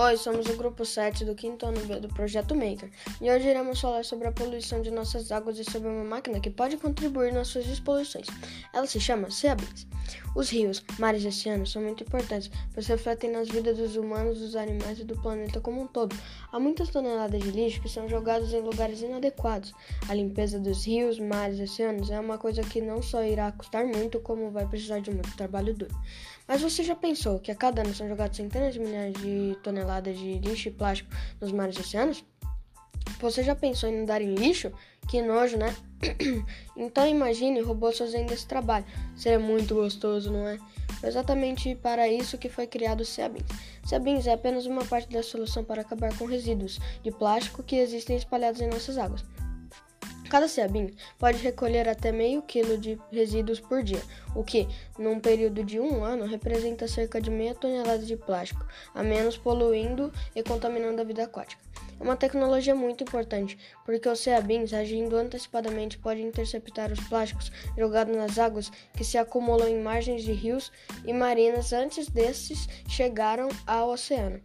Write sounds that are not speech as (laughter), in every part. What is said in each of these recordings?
Oi, somos o grupo 7 do quinto ano B do Projeto Maker e hoje iremos falar sobre a poluição de nossas águas e sobre uma máquina que pode contribuir nas suas despoluições. Ela se chama Seabins. Os rios, mares e oceanos são muito importantes, pois refletem nas vidas dos humanos, dos animais e do planeta como um todo. Há muitas toneladas de lixo que são jogadas em lugares inadequados. A limpeza dos rios, mares e oceanos é uma coisa que não só irá custar muito, como vai precisar de muito trabalho duro. Mas você já pensou que a cada ano são jogados centenas de milhares de toneladas de lixo e plástico nos mares e oceanos? Você já pensou em dar em lixo? Que nojo, né? (clears throat) então imagine robôs fazendo esse trabalho. Seria muito gostoso, não é? Foi exatamente para isso que foi criado o Seabins. Seabins é apenas uma parte da solução para acabar com resíduos de plástico que existem espalhados em nossas águas. Cada Seabin pode recolher até meio quilo de resíduos por dia, o que, num período de um ano, representa cerca de meia tonelada de plástico, a menos poluindo e contaminando a vida aquática. É uma tecnologia muito importante, porque os Seabins, agindo antecipadamente, podem interceptar os plásticos jogados nas águas que se acumulam em margens de rios e marinas antes desses chegaram ao oceano.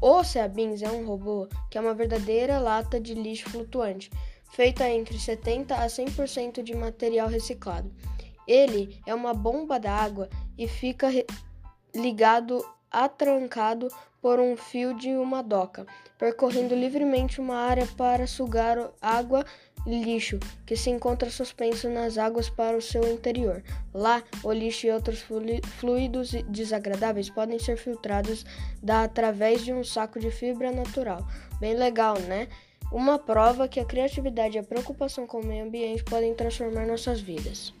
O Seabins é um robô que é uma verdadeira lata de lixo flutuante feita entre 70 a 100% de material reciclado. Ele é uma bomba d'água e fica ligado atrancado por um fio de uma doca, percorrendo livremente uma área para sugar água e lixo que se encontra suspenso nas águas para o seu interior. Lá, o lixo e outros fluidos desagradáveis podem ser filtrados da, através de um saco de fibra natural. Bem legal, né? Uma prova que a criatividade e a preocupação com o meio ambiente podem transformar nossas vidas.